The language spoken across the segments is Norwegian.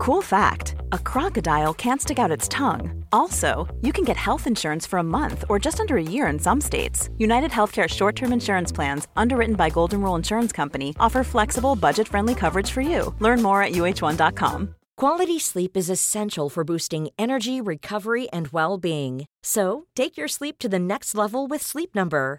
Cool fact a crocodile can't stick out its tongue. Also, you can get health insurance for a month or just under a year in some states. United Healthcare short term insurance plans, underwritten by Golden Rule Insurance Company, offer flexible, budget friendly coverage for you. Learn more at uh1.com. Quality sleep is essential for boosting energy, recovery, and well being. So, take your sleep to the next level with Sleep Number.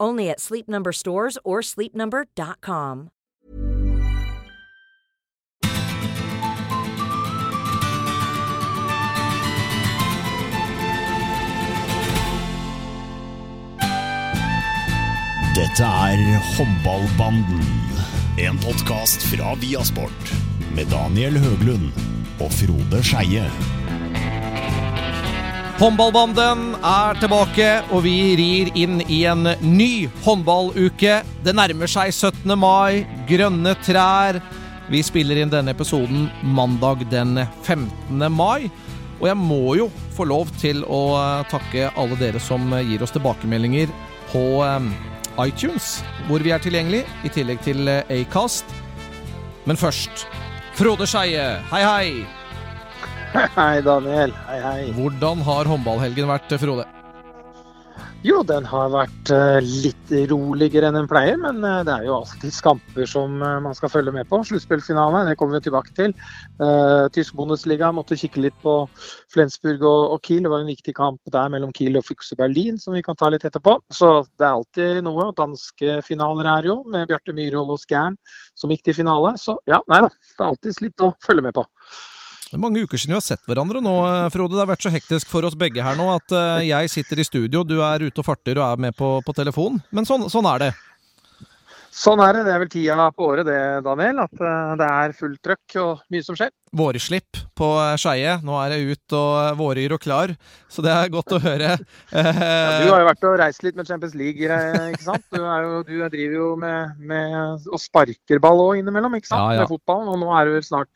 Only at Sleep Number stores or sleepnumber.com. Dette er Håndballbanden. En podkast fra Viasport. Med Daniel Høglund og Frode Skeie. Håndballbanden er tilbake, og vi rir inn i en ny håndballuke. Det nærmer seg 17. mai, grønne trær. Vi spiller inn denne episoden mandag den 15. mai. Og jeg må jo få lov til å takke alle dere som gir oss tilbakemeldinger på um, iTunes, hvor vi er tilgjengelig, i tillegg til Acast. Men først Frode Skeie, hei, hei! Hei, Daniel. Hei, hei. Hvordan har håndballhelgen vært, Frode? Jo, den har vært uh, litt roligere enn den pleier, men uh, det er jo alltid skamper som uh, man skal følge med på. Sluttspillfinale, det kommer vi tilbake til. Tysk Bundesliga måtte kikke litt på Flensburg og, og, Kiel. Det var en viktig kamp der mellom Kiel og Fukse Berlin som vi kan ta litt etterpå. Så det er alltid noe. Danske finaler er jo, med Bjarte Myhrvold og Skjern som gikk til finale. Så ja, nei da. Det er alltid litt å følge med på. Det er mange uker siden vi har sett hverandre nå, Frode. Det har vært så hektisk for oss begge her nå at jeg sitter i studio, du er ute og farter og er med på, på telefon. Men sånn, sånn, er det. Sånn er det. Det er vel tida på året det, Daniel. At det er fullt trøkk og mye som skjer. Vårslipp på Skeie. Nå er det ut og våryr og klar, så det er godt å høre. Ja, du har jo vært og reist litt med Champions League, ikke sant? Du, jo, du driver jo med, med og sparker ball òg innimellom, ikke sant? Ja, ja. Med fotballen. Og nå er du snart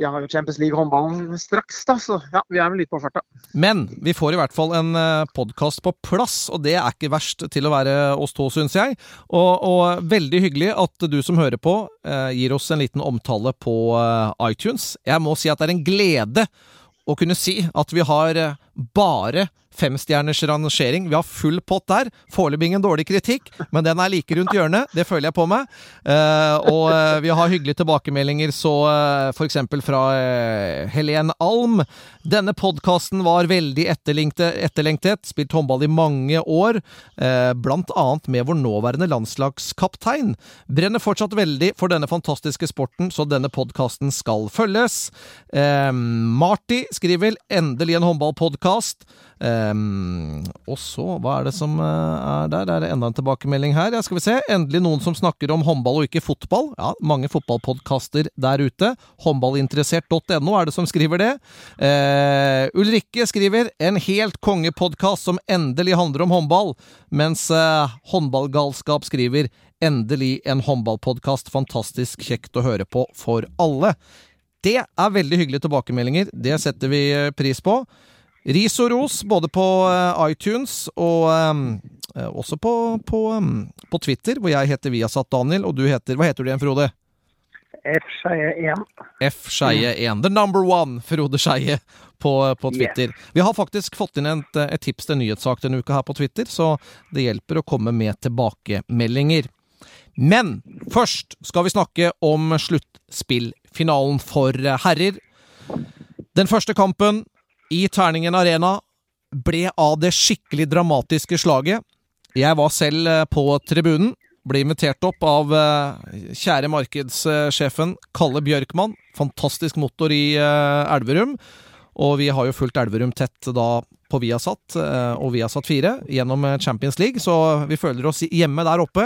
vi har jo Champions League-håndballen straks, da, så ja, vi er vel litt på farta. Men vi får i hvert fall en podkast på plass, og det er ikke verst til å være oss to, syns jeg. Og, og, veldig hyggelig at du som hører på, eh, gir oss en liten omtale på eh, iTunes. Jeg må si at det er en glede å kunne si at vi har bare femstjerners rangering. Vi har full pott der. Foreløpig ingen dårlig kritikk, men den er like rundt hjørnet. Det føler jeg på meg. Uh, og uh, vi har hyggelige tilbakemeldinger, så uh, f.eks. fra Helen Alm. Denne podkasten var veldig etterlengtet, spilt håndball i mange år, blant annet med vår nåværende landslagskaptein. Brenner fortsatt veldig for denne fantastiske sporten, så denne podkasten skal følges. Marty skriver 'endelig en håndballpodkast'. Um, og så, hva er det som uh, er der? Er det enda en tilbakemelding her? Ja, skal vi se. Endelig noen som snakker om håndball og ikke fotball. Ja, mange fotballpodkaster der ute. Håndballinteressert.no er det som skriver det. Uh, Ulrikke skriver en helt kongepodkast som endelig handler om håndball, mens uh, Håndballgalskap skriver endelig en håndballpodkast. Fantastisk kjekt å høre på for alle. Det er veldig hyggelige tilbakemeldinger. Det setter vi pris på. Ris og ros, både på eh, iTunes og um, også på, på, um, på, Twitter, hvor jeg heter Viasat Daniel, og du heter Hva heter du igjen, Frode? F. Skeie 1. F. Skeie 1. The number one, Frode Skeie, på, på, Twitter. Yes. Vi har faktisk fått inn et, et tips til nyhetssak denne uka her på Twitter, så det hjelper å komme med tilbakemeldinger. Men først skal vi snakke om sluttspillfinalen for herrer. Den første kampen i Terningen Arena ble av det skikkelig dramatiske slaget. Jeg var selv eh, på tribunen. Ble invitert opp av eh, kjære markedssjefen Kalle Bjørkmann. Fantastisk motor i eh, Elverum. Og vi har jo fulgt Elverum tett da på Viasat og Viasat 4 gjennom Champions League, så vi føler oss hjemme der oppe.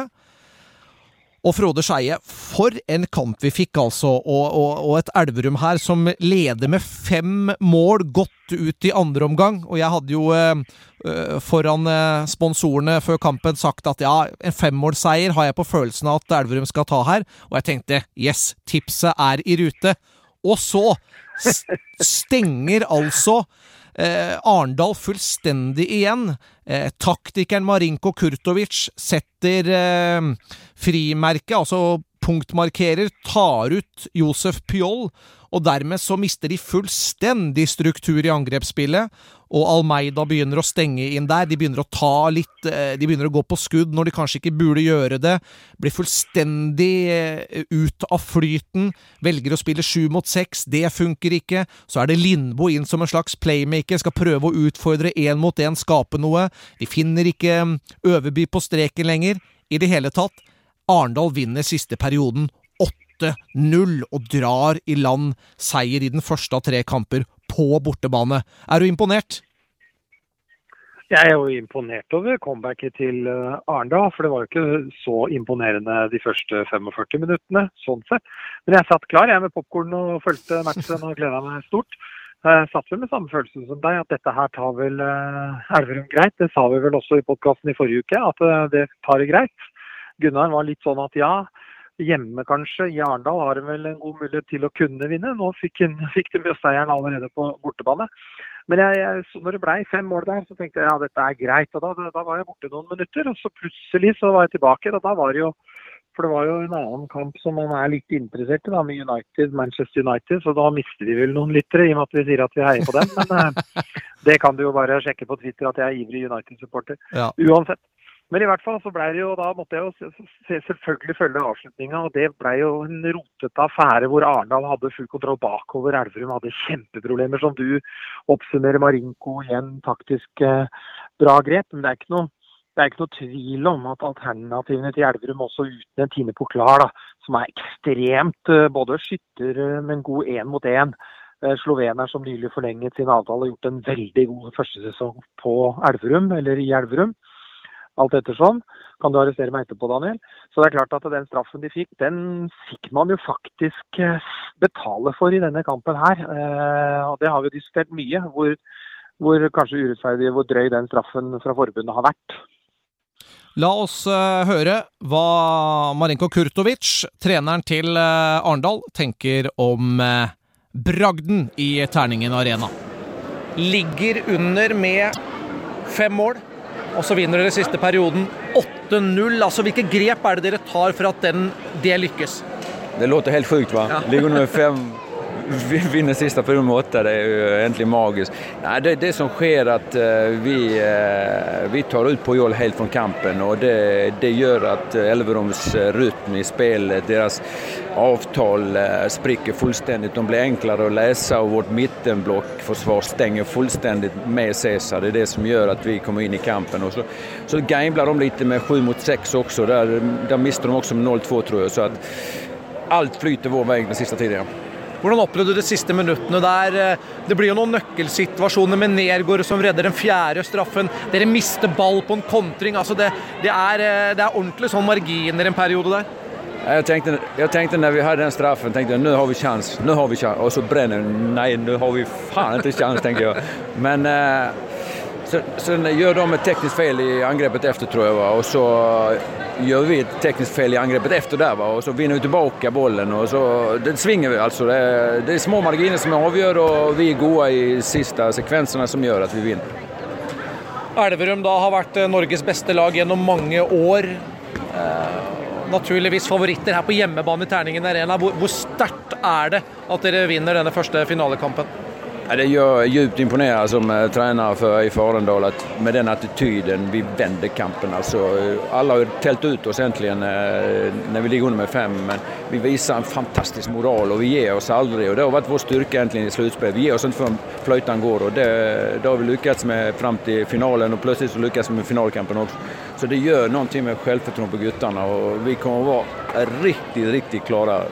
Og Frode Skeie, for en kamp vi fikk, altså. Og, og, og, et Elverum her som leder med fem mål godt ut i andre omgang. Og jeg hadde jo eh, eh, foran eh, sponsorene før kampen sagt at ja, en femmålseier har jeg på følelsen av at Elverum skal ta her. Og jeg tenkte yes, tipset er i rute. Og så stenger altså eh, Arendal fullstendig igjen. Eh, taktikeren Marinko Kurtovic setter eh, frimerket, altså punktmarkerer, tar ut Josef Pyol, og dermed så mister de fullstendig struktur i angrepsspillet. Og Almeida begynner å stenge inn der. De begynner å ta litt eh, De begynner å gå på skudd når de kanskje ikke burde gjøre det. Blir fullstendig eh, ut av flyten. Velger å spille sju mot seks. Det funker ikke. Så er det Lindbo inn som en slags playmaker. Skal prøve å utfordre én mot én, skape noe. De finner ikke mm, Øverby på streken lenger. I det hele tatt. Arendal vinner siste perioden 8-0 og drar i land seier i den første av tre kamper på bortebane. Er du imponert? Jeg er jo imponert over comebacket til eh, Arendal. For det var jo ikke så imponerende de første 45 minuttene, sånn sett. Men jeg satt klar jeg med popkorn og fulgte matchen og gleda meg stort. Jeg satt vel med samme følelse som deg, at dette her tar vel eh, Elverum greit. Det sa vi vel også i podkasten i forrige uke, at eh, det tar det greit. Gunnar var litt sånn at ja, hjemme kanskje, i Arendal har de vel en god mulighet til å kunne vinne. Nå fikk, en, fikk de med seieren allerede på bortebane. Men jeg, jeg, når det ble fem mål der, så tenkte jeg ja, dette er greit. og da, da, var jeg borte noen minutter, og så plutselig så var jeg tilbake. og da var det jo for det var jo en annen kamp som man er litt interessert i, da, med United, Manchester United. Så da mister vi vel noen lyttere, i og med at vi sier at vi heier på dem. Men eh, det kan du jo bare sjekke på Twitter at jeg er ivrig United-supporter. Ja. Uansett. Men i hvert fall så ble det jo, da måtte jeg jo selvfølgelig følge avslutninga. Og det ble jo en rotete affære hvor Arendal hadde full kontroll bakover. Elverum hadde kjempeproblemer, som du oppsummerer. Marinko igjen taktisk eh, bra grep. Men det er ikke noe det er ikke noe tvil om at alternativene til Elverum, også uten en Tine Poklar, da, som er ekstremt eh, både skytter, eh, men god én mot én. Slovener som nylig forlenget sin avtale, har gjort en veldig god førstesesong på Elverum, eller i Elverum alt ettersom. Kan du arrestere meg etterpå, Daniel? Så det er klart at den straffen de fikk, den fikk man jo faktisk eh, betale for i denne kampen her. Eh, og det har vi diskutert mye, hvor, hvor kanskje urettferdig hvor drøy den straffen fra forbundet har vært. La oss uh, høre hva Marinko Kurtovic, treneren til Arendal, tenker om bragden i Terningen Arena. Ligger under med fem mål og så vinner dere siste perioden 8-0. Altså, Hvilke grep er det dere tar for at den, det lykkes? Det låter helt sjukt, hva? Ja. Ligger nummer fem vinner sista perioden med åtta, det er jo egentlig magisk. Nei, det, det som sker at uh, vi, uh, vi tar ut Pojol helt fra kampen Og det, det gjør at Elverums rytme i spelet, deres avtal uh, spricker fullstendig. De blir enklere å lese, og vårt mittenblockförsvar stenger fullstendig med Cæsar. Det er det som gjør at vi kommer inn i kampen. Og så, så gambler de litt med sju mot seks også. Der, der mister de også med 0-2 tror jeg. Så at alt flyter vår vei den sista tiden. Hvordan opplevde du de siste minuttene der? Eh, det blir jo noen nøkkelsituasjoner med Nergård som redder den fjerde straffen. Dere mister ball på en kontring. Altså det, det, er, eh, det er ordentlig sånn marginer en periode der. Jeg tenkte, jeg tenkte når vi hadde den straffen, tenkte jeg, nå har vi sjans, Nå har vi sjans. Og så brenner Nei, nå har vi faen ikke sjans, tenker jeg. Men eh, så gjør de et teknisk feil i angrepet etter, tror jeg. Og så gjør vi et teknisk feil i angrepet efter der, va? og så vinner vi tilbake bollen. og så, Det svinger vi altså. Det er, det er små marginer som avgjør, og vi er gode i siste sekvensene som gjør at vi vinner. Elverum da har vært eh, Norges beste lag gjennom mange år. Eh, naturligvis favoritter her på hjemmebane i Terningen Arena. Hvor, hvor sterkt er det at dere vinner denne første finalekampen? Det gör djupt imponerande som eh, tränare för IF Arendal med den attityden vi vänder kampen. Alltså, eh, alla har tält ut oss äntligen eh, när vi ligger under med fem men vi visar en fantastisk moral och vi ger oss aldrig och det har varit vår styrka egentligen i slutspelet. Vi ger oss inte förrän flöjtan går och det, det har vi lyckats med fram till finalen och plötsligt så lyckas vi med finalkampen också. Så det gör någonting med självförtroende på guttarna och vi kommer att vara riktigt, riktigt klara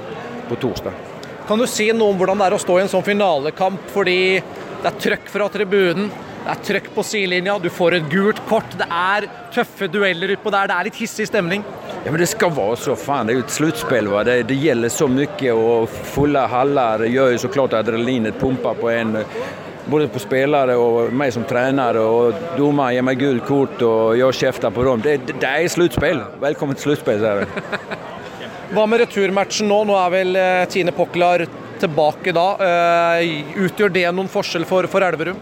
på torsdag. Kan du si noe om hvordan det er å stå i en sånn finalekamp, fordi det er trøkk fra tribunen, det er trøkk på sidelinja, du får et gult kort, det er tøffe dueller utpå der, det er litt hissig stemning? Ja, men det skal være så. Faen, det er jo et sluttspill. Va? Det, det gjelder så mye. og Fulle haller gjør jo så klart adrenalinet pumper på en. Både på spillere og meg som trener. og Dommer gir meg gult kort og gjør kjefter på dem. Det, det, är slutspel. Välkommen till slutspel. Så här. Hva med returmatchen nå? Nå er vel eh, Tine Poklar tilbake da. Eh, utgjør det noen forskjell for, for Elverum?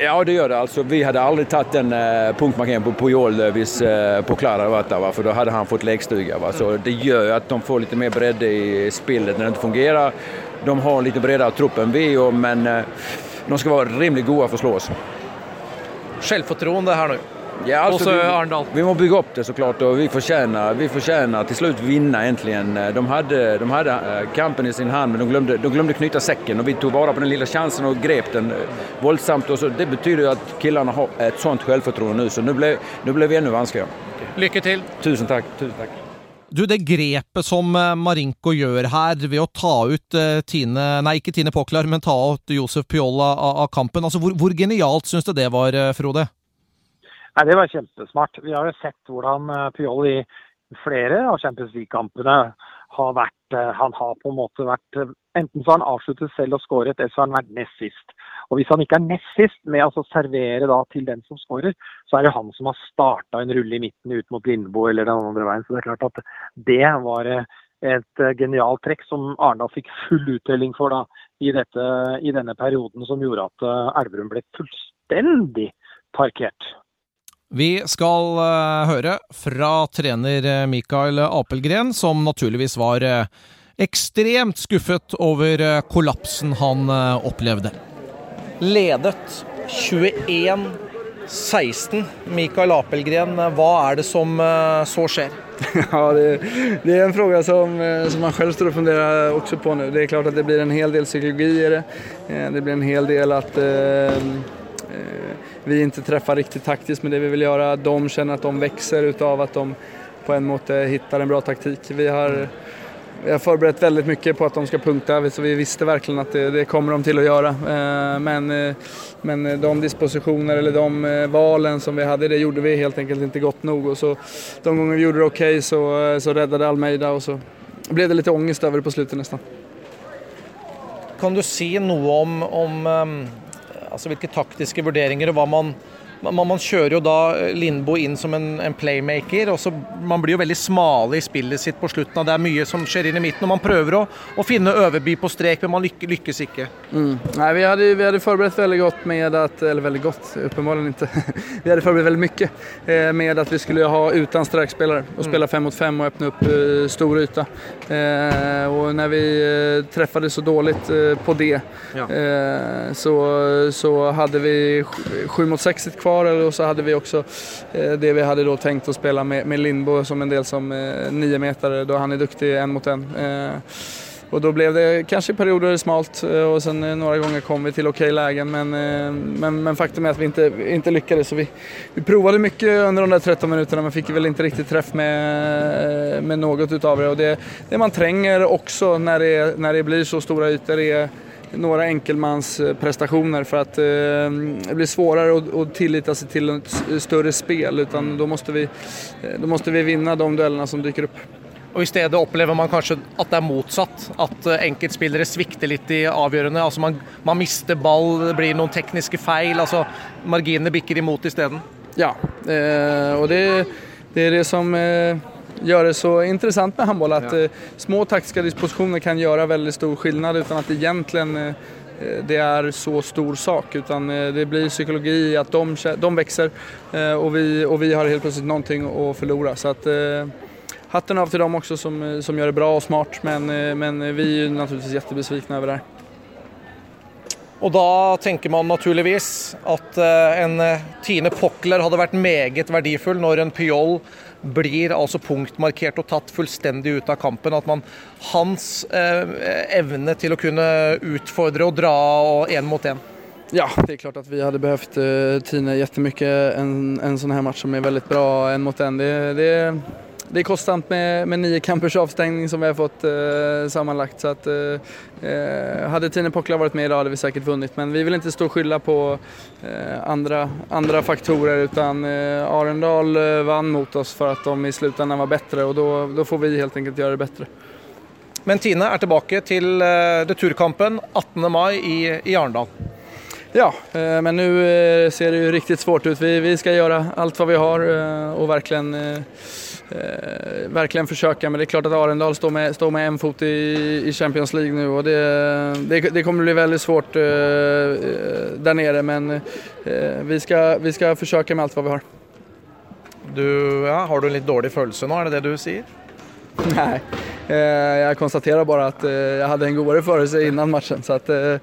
Ja, det gjør det. Altså, vi hadde aldri tatt den uh, punktmarkeringen på Pujol hvis uh, Poklar hadde vært der, for da hadde han fått lekstuga. Så det gjør at de får litt mer bredde i spillet når det ikke fungerer. De har litt bredere trupp enn vi, men uh, de skal være rimelig gode for å slå oss. Selvfortroende her nå. Ja, alltså, Også vi, Arendal. vi må bygge opp det såklart Og vi fortjener, vi fortjener til slutt vinne, egentlig. De hadde, de hade eh, kampen i sin hand men de glemte, de glömde knyta säcken och vi tog vare på den lille sjansen og grep den voldsomt. Og så, det betyr jo at guttene har et sånt selvfortroende nå, så nå ble, nu blev vi enda vanskeligere. Lykke til. Tusen takk. Tusen takk. Du, det grepet som eh, Marinko gjør her ved å ta ut eh, Tine Nei, ikke Tine Poklar, men ta ut Josef Pjolla av, kampen. Altså, hvor, hvor genialt syns du det var, eh, Frode? Nei, Det var kjempesmart. Vi har jo sett hvordan Pjoll i flere av Champions League-kampene har vært eh, Han har på en måte vært eh, Enten så har han avsluttet selv og skåret, eller så har han vært nest sist. Og Hvis han ikke er nest sist med å servere da til den som skårer, så er det han som har starta en rulle i midten ut mot Lindboe eller den andre veien. Så det er klart at det var eh, et eh, genialt trekk som Arendal fikk full uttelling for da, i, dette, i denne perioden, som gjorde at eh, Elverum ble fullstendig parkert. Vi skal eh, høre fra trener eh, Mikael Apelgren, som naturligvis var eh, ekstremt skuffet over kollapsen han opplevde. Ledet 21-16. Mikael Apelgren, hva er det som så skjer? Ja, det, det er en fråga som, som man selv står og funderer også på nå. Det er klart at det blir en hel del psykologi i det. Eh, Det blir en hel del at eh, vi inte träffar riktigt taktiskt med det vi vill göra. De känner att de växer utav att de på en måte hittar en bra taktik. Vi har, vi har förberett väldigt mycket på att de ska punkta, så vi visste verkligen att det, det kommer de till att göra. Eh, Men, eh, men de dispositioner eller de eh, valen som vi hade, det gjorde vi helt enkelt inte gott nog. Och så, de gånger vi gjorde det okej så, så räddade Almeida och så blev det lite ångest över det på slutet nästan. Kan du si noe om, om um, altså hvilke taktiske vurderinger og hva man man, man kjører jo da Lindboe inn som en, en playmaker, og så man blir jo veldig smale i spillet sitt på slutten. og Det er mye som skjer inn i midten, og man prøver å, å finne Øverby på strek, men man lykke, lykkes ikke. Mm. Nei, vi, hadde, vi hadde, forberedt veldig godt med at eller veldig godt, åpenbart ikke. vi hadde forberedt veldig mycket eh, med at vi skulle ha uten strekspillere. Og spille fem mot fem og åpne opp eh, stor yte. Eh, och när vi eh, träffade så dåligt eh, på det ja. så, så hadde vi sju mot sex kvar och så hade vi också eh, det vi hade då tänkt att spela med, med Lindbo som en del som eh, meter då han är duktig en mot en. Eh, och då blev det kanske i perioder smalt eh, och sen några gånger kom vi till okej lägen men, men, men faktum är att vi inte, inte lyckades. Så vi, vi provade mycket under de där 13 minuterna men fick väl inte riktigt träff med, med något utav det. Och det, det man tränger också när det, när det blir så stora ytor är några enkelmansprestationer för att eh, det blir svårare att, att tillita sig till ett större spel utan då måste, vi, eh, då måste vi vinna de duellerna som dyker upp. Og I stedet opplever man kanskje at det er motsatt. At eh, enkeltspillere svikter litt i avgjørende. Altså man, man mister ball, det blir noen tekniske feil. altså Marginene bikker imot isteden. Ja, eh, och det, det är det som eh, gör det så interessant med håndball. At ja. små taktiske disposisjoner kan gjøre veldig stor skillnad uten at det eh, eh, det er så stor sak. Utan eh, det blir psykologi i att de, de växer eh, och, vi, och vi har helt plötsligt någonting å förlora. Så att, eh, hatten av til dem også som, eh, som gjør det bra og smart. Men, eh, men vi er naturligvis naturligtvis jättebesvikna över det här. Og da tenker man naturligvis at eh, en eh, Tine Pokler hadde vært meget verdifull når en Pyol blir altså punktmarkert og tatt fullstendig ut av kampen. At man hans eh, evne til å kunne utfordre og dra og én mot én. Ja, det er klart at vi hadde behøvd uh, Tine kjempemye en, en sånn her match som er veldig bra en mot en. Det, det, det är kostsamt med, med nio kampers avstängning som vi har fått eh, sammanlagt. Så att, eh, eh, hade Tine Pockla varit med idag hade vi säkert vunnit. Men vi vill inte stå och skylla på eh, andra, andra faktorer utan eh, Arendal eh, vann mot oss för att de i slutändan var bättre och då, då får vi helt enkelt göra det bättre. Men Tine er tilbake til returkampen 18. mai i, i Arendal. Ja, eh, men nu eh, ser det ju riktigt svårt ut. Vi, vi ska göra allt vad vi har og och verkligen, verkligen försöka. Men det är klart att Arendal står med, står med en fot i, i Champions League nu och det, det, det kommer bli väldigt svårt där nere. Men vi ska, vi ska försöka med allt vad vi har. Du, ja, har du en litt dårlig følelse nå, er det det du sier? Nei, Eh, konstaterer bare at jeg hadde en godere følelse innan matchen. Så att, eh,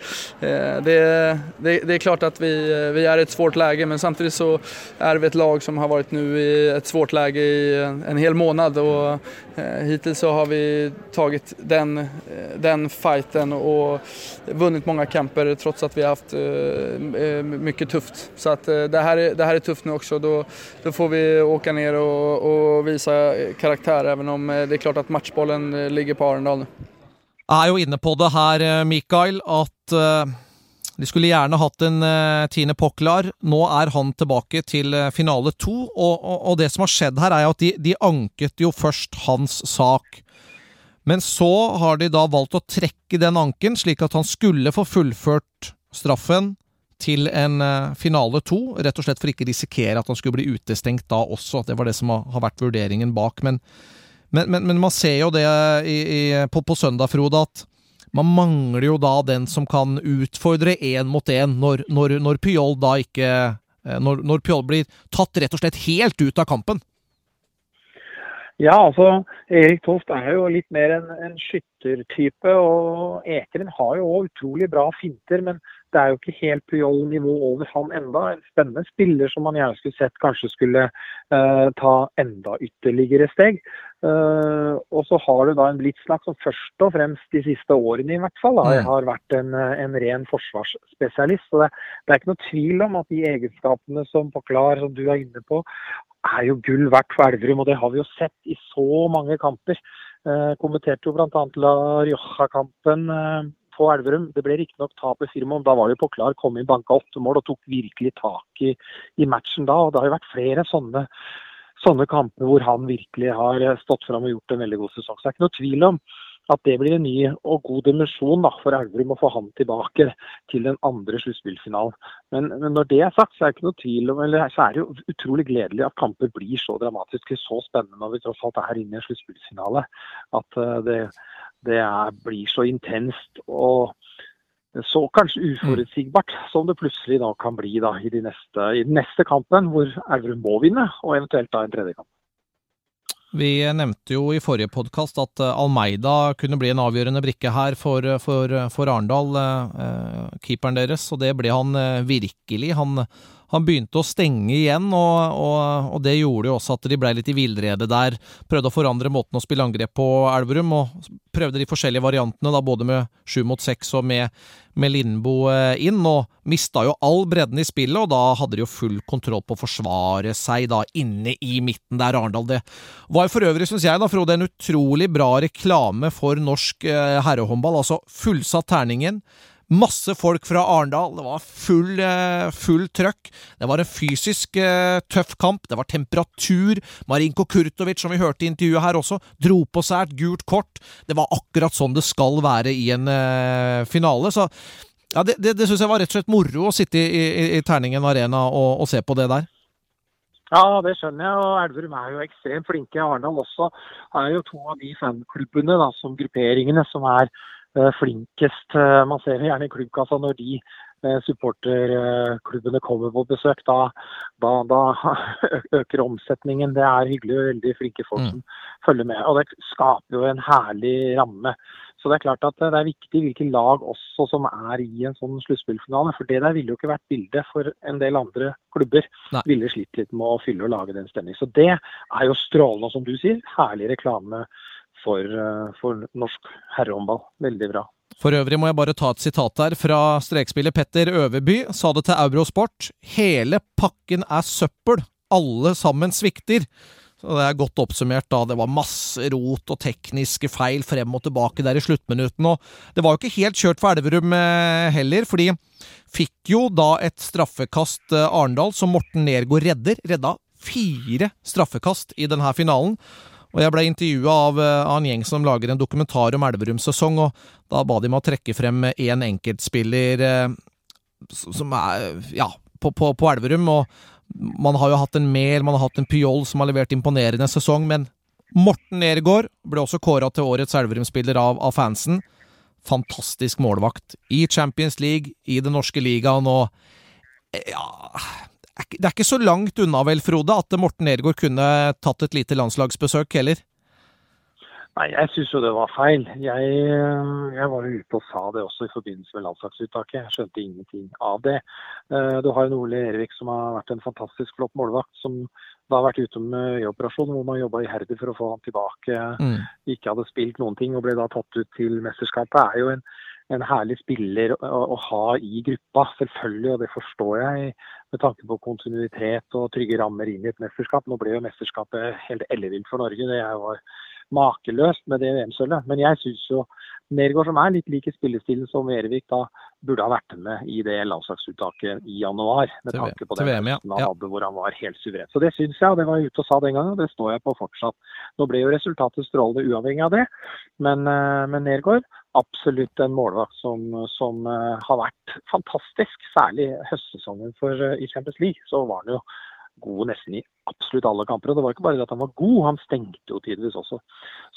det, det, det, er klart at vi, vi er i et svårt läge men samtidig så er vi et lag som har vært nu i et svårt läge i en, hel måned. Og hittil så har vi tatt den, den fighten og vunnet mange kamper trots at vi har hatt mye tufft. Så at, det her, det her er tufft nå også. Da, får vi åke ned og, og vise karakter, selv om det er klart at matchbollen Eh, ligger på Arendal. Jeg er jo inne på det her, eh, Mikael, at uh, de skulle gjerne hatt en Tine Poklar. Nå er han tilbake til finale to, og, og, og, det som har skjedd her, er at de, de, anket jo først hans sak. Men så har de da valgt å trekke den anken, slik at han skulle få fullført straffen til en finale to, rett og slett for ikke risikere at han skulle bli utestengt da også. Det var det som har vært vurderingen bak. men men, men, men, man ser jo det i, i, på, på, søndag, Frode, at man mangler jo da den som kan utfordre én mot én, når, når, når Pyol da ikke eh, når, når Pyol blir tatt rett og slett helt ut av kampen. Ja, altså Erik Toft er jo litt mer en, en skyttertype. og Ekeren har jo òg utrolig bra finter, men det er jo ikke helt Puyol-nivå over han enda. En spennende spiller som man gjerne skulle sett kanskje skulle uh, ta enda ytterligere steg. Uh, og så har du da en Blitznak som først og fremst de siste årene i hvert fall da, mm. har vært en, en ren forsvarsspesialist. så det, det, er ikke noe tvil om at de egenskapene som Paklar, som du er inne på, er jo gull verdt for Elverum. Og det har vi jo sett i så mange kamper. Eh, kommenterte jo bl.a. La Rioja-kampen. eh, på Elverum. Det ble riktignok tap i firmaet. Da var det på klar, kom inn, banka åtte mål og tok virkelig tak i, i matchen da. og Det har jo vært flere sånne, sånne kamper hvor han virkelig har stått fram og gjort en veldig god sesong. Så det er ikke noe tvil om at det blir en ny og god dimensjon for Elverum å få han tilbake til den andre sluttspillfinalen. Men, men, når det er sagt, så er det ikke noe tvil om, eller så er det jo utrolig gledelig at kamper blir så dramatiske, så spennende når vi tross alt er inne i en sluttspillfinale. At uh, det, det er, blir så intenst og så kanskje uforutsigbart som det plutselig da kan bli da i, de neste, i den neste kampen, hvor Elverum må vinne, og eventuelt da en tredje kamp. Vi nevnte jo i forrige podkast at eh, Almeida kunne bli en avgjørende brikke her for, for, for Arendal, eh, keeperen deres, og det ble han eh, virkelig. Han han begynte å stenge igjen, og, og, og det gjorde jo også at de ble litt i villrede der. Prøvde å forandre måten å spille angrep på Elverum, og prøvde de forskjellige variantene, da både med sju mot seks og med, med Lindbo eh, inn, og mista jo all bredden i spillet, og da hadde de jo full kontroll på å forsvare seg da inne i midten der, Arendal. Det var for øvrig, syns jeg, da, Frode, en utrolig bra reklame for norsk eh, herrehåndball. Altså fullsatt terningen. Masse folk fra Arendal. Det var full, eh, full trøkk. Det var en fysisk uh, tøff kamp. Det var temperatur. Marinko Kurtovic, som vi hørte i intervjuet her også, dro på seg et gult kort. Det var akkurat sånn det skal være i en uh, finale. Så ja, det, det, det syns jeg var rett og slett moro å sitte i, i, i Terningen Arena og, og se på det der. Ja, det skjønner jeg. og Elverum er jo ekstremt flinke. Arendal også er jo to av de fanklubbene, da, som grupperingene, som er Eh, flinkest. Eh, man ser gjerne i klubbkassa når de eh, supporterklubbene kommer på besøk. Da, da, da, øker omsetningen. Det er hyggelig og veldig flinke folk mm. som følger med. Og det skaper jo en herlig ramme. Så det er klart at det er viktig hvilke lag også som er i en sånn sluttspillfinale. For det der ville jo ikke vært bildet for en del andre klubber. Nei. Ville slitt litt med å fylle og lage den stemningen. Så det er jo strålende, som du sier. Herlig reklame for, eh, for norsk herrehåndball. Veldig bra. For øvrig må jeg bare ta et sitat der fra strekspiller Petter Øverby. Sa det til Eurosport. Hele pakken er søppel. Alle sammen svikter. Så Det er godt oppsummert. da. Det var masse rot og tekniske feil frem og tilbake der i sluttminuttene. og Det var jo ikke helt kjørt for Elverum eh, heller, fordi fikk jo da et straffekast eh, Arendal som Morten Nergård redder. Redda fire straffekast i denne finalen. Og Jeg ble intervjua av, eh, av, en gjeng som lager en dokumentar om Elverums sesong, og da ba de meg å trekke frem én enkeltspiller eh, som er ja, på, på, på Elverum. og man har jo hatt en Mehl, man har hatt en Pyol som har levert imponerende sesong, men Morten Nergård ble også kåra til årets Elverum-spiller av, av, fansen. Fantastisk målvakt i Champions League, i den norske ligaen og Ja Det er ikke så langt unna, vel, Frode, at Morten Nergård kunne tatt et lite landslagsbesøk heller? Nei, Jeg syns jo det var feil. Jeg, jeg, var jo ute og sa det også i forbindelse med landslagsuttaket. Jeg skjønte ingenting av det. Eh, du har jo Ole Ervik som har vært en fantastisk flott målvakt. Som da har vært ute med øyeoperasjon, hvor man jobba iherdig for å få han tilbake. Mm. Ikke hadde spilt noen ting og ble da tatt ut til mesterskapet. er jo en, en herlig spiller å, ha i gruppa, selvfølgelig, og det forstår jeg med tanke på kontinuitet og trygge rammer inn i et mesterskap. Nå ble jo mesterskapet helt ellevilt for Norge. det var makeløst med det VM-sølvet. Men jeg syns jo Nergård, som er litt lik i spillestilen som Erevik, da burde ha vært med i det landslagsuttaket i januar. Med tanke på den VM, ja. han hadde hvor han var helt suveren. Så det syns jeg, og det var jeg ute og sa den gangen, og det står jeg på fortsatt. Nå ble jo resultatet strålende uavhengig av det, men, eh, men Nergård absolutt en målvakt som, som uh, har vært fantastisk. Særlig høstsesongen for, uh, i Champions League. Så var han jo god nesten i absolutt alle kamper. Og det var ikke bare at han var god, han stengte jo tidvis også.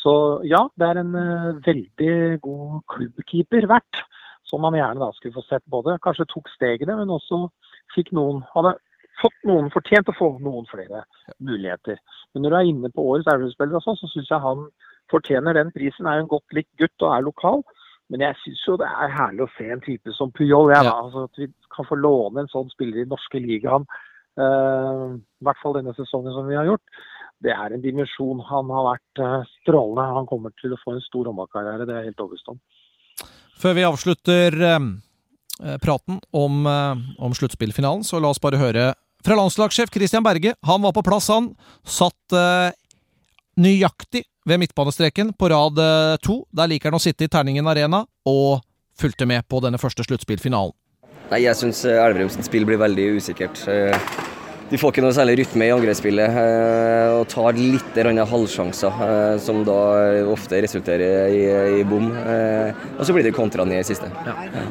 Så ja, det er en uh, veldig god klubbkeeper verdt. Som man gjerne da skulle få sett både kanskje tok stegene, men også fikk noen hadde fått noen fortjent å få noen flere muligheter. Men når du er inne på årets elvespiller også, så syns jeg han fortjener den prisen. Er en godt likt gutt og er lokal. Men jeg syns jo det er herlig å se en type som Puyol. Ja, ja. Altså, at vi kan få låne en sånn spiller i norske ligaen Uh, I hvert fall denne sesongen som vi har gjort. Det er en dimensjon. Han har vært uh, strålende. Han kommer til å få en stor håndballkarriere, det er jeg helt overbevist om. Før vi avslutter uh, praten om, om sluttspillfinalen, så la oss bare høre fra landslagssjef Christian Berge. Han var på plass, han. Satt nøyaktig ved midtbanestreken på rad to. Der liker han å sitte i Terningen Arena, og fulgte med på denne første sluttspillfinalen. Nei, Jeg syns Elverum sitt spill blir veldig usikkert. De får ikke noe særlig rytme i angrepsspillet eh, og tar litt halvsjanser, eh, som da ofte resulterer i, i bom. Eh, og så blir det kontra ned i siste. Ja. Ja.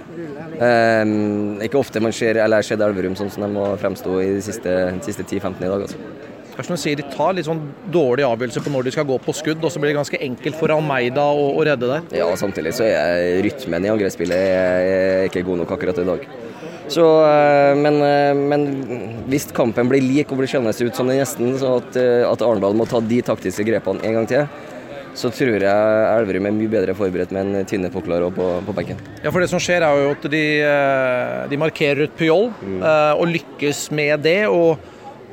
Ikke ofte man ser eller har sett Elverum sånn som de må fremstå i de siste, siste 10-15 i dag. altså. Kanskje sier De tar litt sånn dårlig avgjørelse på når de skal gå på skudd, og så blir det ganske enkelt for Almeida å, å redde der. Ja, samtidig så er rytmen i angrepsspillet ikke god nok akkurat i dag. Så, eh, men, eh, men, hvis kampen blir lik og blir seende ut som den nesten, så at, eh, at Arendal må ta de taktiske grepene en gang til, så tror jeg Elverum er mye bedre forberedt med en Tine Poklar på, på benken. Ja, for det som skjer er jo at de, de markerer ut Pyol, mm. og lykkes med det. og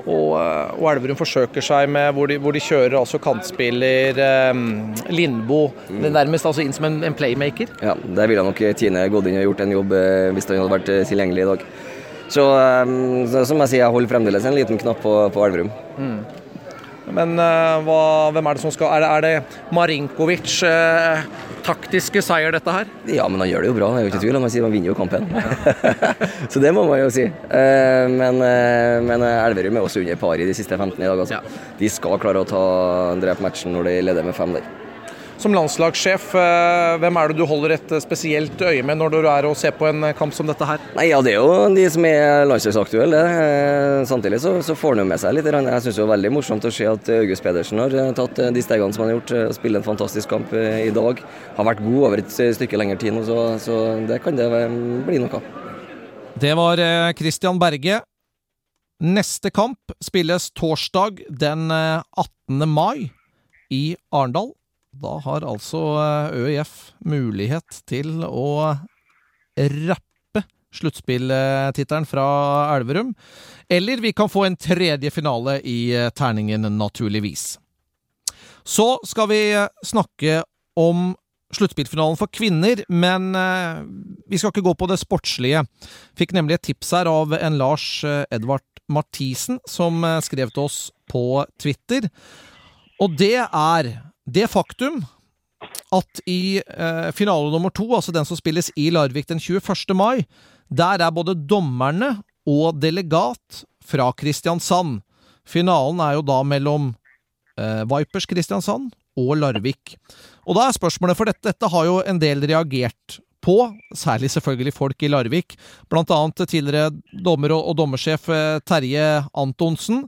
og, eh, og Elverum forsøker seg med hvor de, hvor de kjører altså kantspiller um, Lindbo mm. nærmest altså inn som en, en, playmaker. Ja, der ville nok Tine gått inn og gjort en jobb eh, hvis han hadde vært tilgjengelig i dag. Så, um, så som jeg sier, jeg holder fremdeles en liten knapp på, på Elverum. Mm. Men uh, hva, hvem er det som skal Er det, er det Marinkovic? Uh, taktiske seier, dette her? Ja, men han gjør det jo bra. Det er jo ikke tvil om han sier han vinner jo kampen. så det må man jo si. Uh, men, men Elverum er også under par i de siste 15 i dag. Altså. Ja. De skal klare å ta drepe matchen når de leder med fem der. Som landslagssjef, eh, hvem er det du holder et eh, spesielt øye med når du er og ser på en eh, kamp som dette her? Nei, ja, Det er jo de som er landslagsaktuelle. Samtidig så, så får han jo med seg litt. Jeg syns det er veldig morsomt å se at August Pedersen har tatt de stegene som han har gjort. og Spiller en fantastisk kamp i dag. Har vært god over et stykke lengre tid nå, så, så det kan det bli noe av. Det var Christian Berge. Neste kamp spilles torsdag den 18. mai i Arendal. Da har altså eh, ØIF mulighet til å rappe sluttspilltittelen fra Elverum. Eller vi kan få en tredje finale i eh, terningen, naturligvis. Så skal vi eh, snakke om sluttspillfinalen for kvinner, men vi skal ikke gå på det sportslige. Fikk nemlig et tips her av en Lars Edvard Mathisen, som skrev til oss på Twitter. Og det er det faktum at i eh, finale nummer to, altså den som spilles i Larvik den 21. mai, der er både dommerne og delegat fra Kristiansand. Finalen er jo da mellom eh, Vipers Kristiansand og Larvik. Og da er spørsmålet, for dette, dette har jo en del reagert på, særlig selvfølgelig folk i Larvik. Blant annet tidligere dommer og, og dommersjef eh, Terje Antonsen.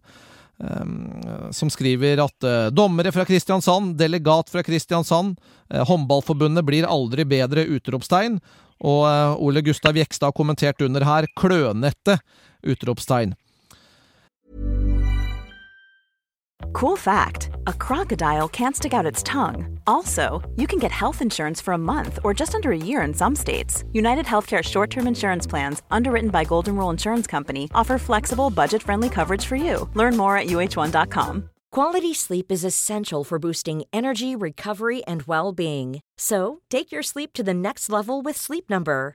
Um, som skriver at uh, dommere fra Kristiansand, delegat fra Kristiansand, uh, håndballforbundet blir aldri bedre! utropstegn. Og uh, Ole Gustav Jekstad har kommentert under her 'klønete!' utropstegn. Cool fact a crocodile can't stick out its tongue. Also, you can get health insurance for a month or just under a year in some states. United Healthcare short term insurance plans, underwritten by Golden Rule Insurance Company, offer flexible, budget friendly coverage for you. Learn more at uh1.com. Quality sleep is essential for boosting energy, recovery, and well being. So, take your sleep to the next level with Sleep Number.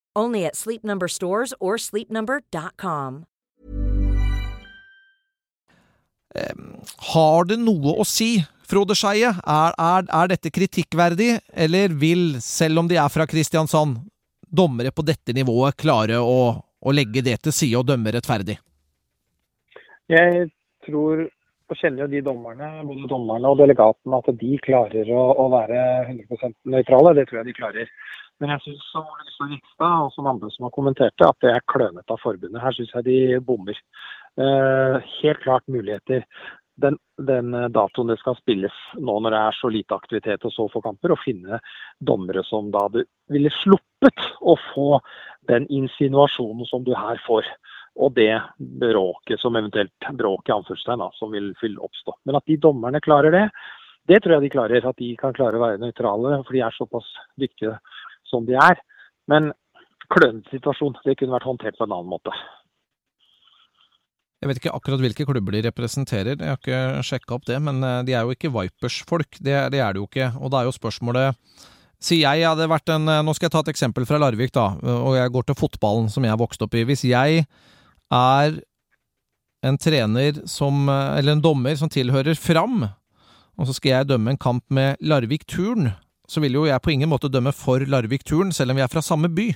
Only at Sleep Number stores or sleepnumber.com. Har det noe å si, Frode Skeie? Er, er, er dette kritikkverdig, eller vil, selv om de er fra Kristiansand, dommere på dette nivået klare å, å legge det til side og dømme rettferdig? Jeg tror og kjenner jo de dommerne, både dommerne og delegatene, at de klarer å, å være 100% nøytrale. Det tror jeg de klarer. Men jeg syns som Ole Gustav Rikstad og som andre som har kommentert det, at det er klønete av forbundet. Her syns jeg de bommer. Eh, helt klart muligheter. Den, den, datoen det skal spilles nå når det er så lite aktivitet og så få kamper, å finne dommere som da ville sluppet å få den insinuasjonen som du her får og det bråket som eventuelt bråk i anførselstegn som vil, vil, oppstå. Men at de dommerne klarer det, det tror jeg de klarer. At de kan klare å være nøytrale, for de er såpass dyktige som de er. Men klønete situasjon, det kunne vært håndtert på en annen måte. Jeg vet ikke akkurat hvilke klubber de representerer, jeg har ikke sjekka opp det. Men eh, de er jo ikke Vipers-folk, det, det, er det jo ikke. Og da er jo spørsmålet Si jeg hadde vært en Nå skal jeg ta et eksempel fra Larvik, da. Og jeg går til fotballen som jeg vokste opp i. Hvis jeg er en trener som Eller en dommer som tilhører Fram, og så skal jeg dømme en kamp med Larvik Turn, så vil jo jeg på ingen måte dømme for Larvik-turen, selv om vi er fra samme by.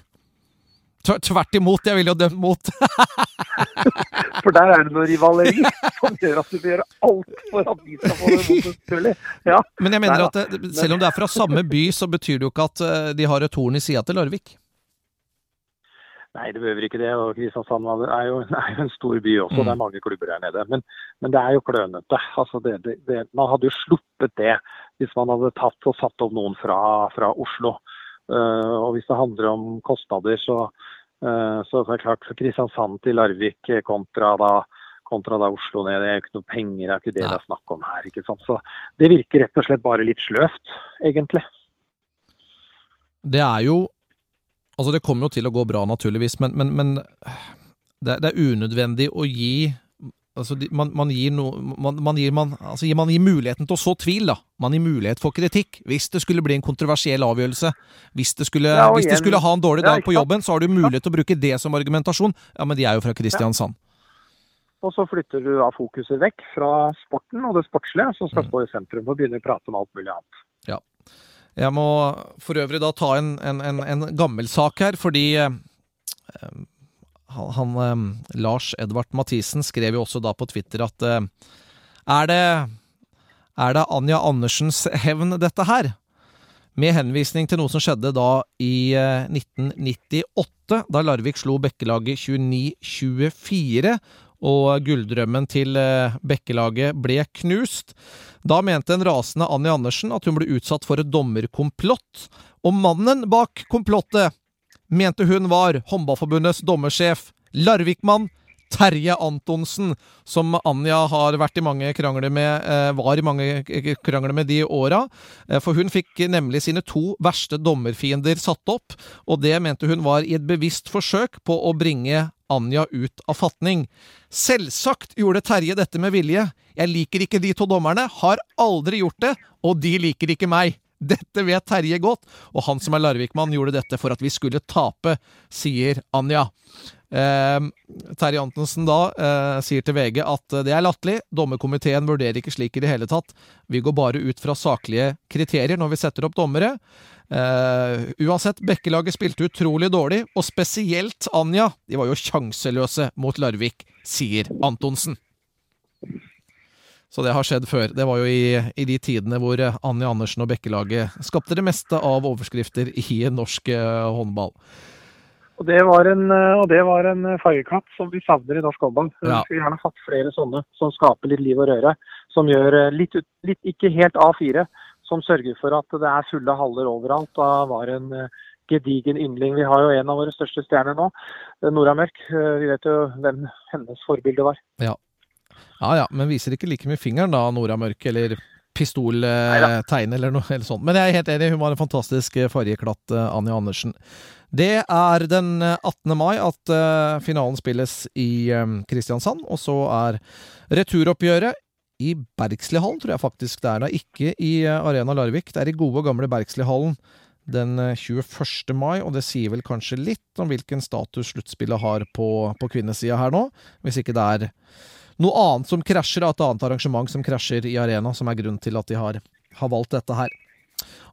Tvert imot, jeg vil jo dømme mot! for der er det noe rivaleri som gjør at du vil gjøre alt for at vi skal få det motest. Ja. Men jeg mener at det, selv om det er fra samme by, så betyr det jo ikke at eh, de har et horn i sida til Larvik. Nei, det behøver ikke det. og Kristiansand er jo, er jo en stor by også. Mm. Det er mange klubber der nede. Men, men det er jo klønete. Altså det, det, det, man hadde jo sluppet det hvis man hadde tatt og satt opp noen fra, fra Oslo. Uh, og hvis det handler om kostnader, så, uh, så er det klart for Kristiansand til Larvik kontra da, kontra da Oslo ned. Det er jo ikke noe penger, det er ikke det det er snakk om her. ikke sant? Så Det virker rett og slett bare litt sløvt, egentlig. Det er jo Altså, det kommer jo til å gå bra, naturligvis, men, men, men det, det, er unødvendig å gi Altså, man, man, gir no, man, man, gir, man, altså, man gir muligheten til å så tvil, da. Man gir mulighet for kritikk. Hvis det skulle bli en kontroversiell avgjørelse, hvis det skulle, ja, hvis det skulle ha en dårlig dag på jobben, så har du mulighet til å bruke det som argumentasjon. Ja, men de er jo fra Kristiansand. Og så flytter du da fokuset vekk fra sporten og det sportslige, som skal mm. stå i sentrum, og begynne å prate om alt mulig annet. Jeg må for øvrig da ta en, en, en, en gammel sak her, fordi eh, han, eh, Lars Edvard Mathisen skrev jo også da på Twitter at eh, er det er det Anja Andersens hevn, dette her? Med henvisning til noe som skjedde da i 1998, da Larvik slo Bekkelaget 29-24, og gulldrømmen til Bekkelaget ble knust. Da mente en rasende Annie Andersen at hun ble utsatt for et dommerkomplott, og mannen bak komplottet mente hun var Håndballforbundets dommersjef, Larvikmann Terje Antonsen, som Anja har vært i mange krangler med, eh, var i mange krangler med de åra. Eh, for hun fikk nemlig sine to verste dommerfiender satt opp, og det mente hun var i et bevisst forsøk på å bringe Anja ut av fatning. Selvsagt gjorde Terje dette med vilje. Jeg liker ikke de to dommerne, har aldri gjort det, og de liker ikke meg. Dette vet Terje godt, og han som er Larvik-mann gjorde dette for at vi skulle tape, sier Anja. Eh, Terje Antonsen da eh, sier til VG at det er latterlig, dommerkomiteen vurderer ikke slik i det hele tatt, vi går bare ut fra saklige kriterier når vi setter opp dommere. Eh, uansett, Bekkelaget spilte utrolig dårlig, og spesielt Anja, de var jo sjanseløse mot Larvik, sier Antonsen. Så det har skjedd før. Det var jo i, i de tidene hvor Anja Andersen og Bekkelaget skapte det meste av overskrifter i norsk håndball. Og det var en, eh, og det var en fargekatt som vi savner i norsk håndball. Vi Ja. skulle gjerne hatt flere sånne som skaper litt liv og røre. Som gjør eh, litt, litt ikke helt A4, som sørger for at det er fulle haller overalt. Da var en eh, gedigen yndling. Vi har jo en av våre største stjerner nå, eh, Nora Mørk. Eh, Vi vet jo hvem hennes forbilde var. Ja ja, men viser ikke like mye fingeren da, Nora Mørk, eller pistoltegn eller noe eller sånt. Men jeg er helt enig, hun var en fantastisk fargeklatt, Anja Andersen. Det er den eh, 18. mai at finalen spilles i Kristiansand, og så er returoppgjøret i Bergslihallen, tror jeg faktisk det er. da, ikke i eh, Arena Larvik. Det er i gode, og gamle Bergslihallen den eh, 21. mai, og det sier vel kanskje litt om hvilken status sluttspillet har på, på kvinnesida her nå, hvis ikke det er noe annet som krasjer, et annet arrangement som krasjer i arena, som er grunnen til at de har, har valgt dette her.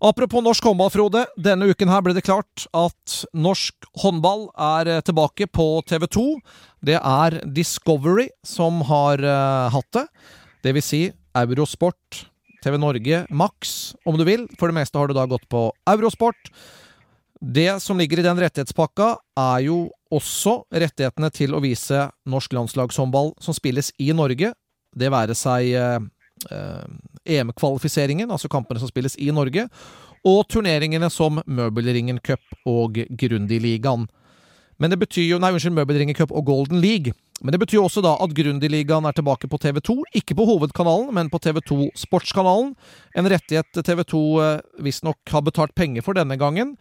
Apropos norsk håndball, Frode. Denne uken her ble det klart at norsk håndball er eh, tilbake på TV 2. Det er Discovery som har uh, hatt det. Det vil si Eurosport, TV Norge, Max, om du vil. For det meste har du da gått på Eurosport. Det som ligger i den rettighetspakka, er jo også rettighetene til å vise norsk landslagshåndball som spilles i Norge. Det være seg eh, eh, EM-kvalifiseringen, altså kampene som spilles i Norge, og turneringene som Møbelringen Cup og Grundig-ligaen. Men det betyr jo, nei, unnskyld, Møbelringen Cup og Golden League. Men det betyr også da at Grundig-ligaen er tilbake på TV2, ikke på hovedkanalen, men på TV2 Sportskanalen. En rettighet TV2 eh, visstnok har betalt penger for denne gangen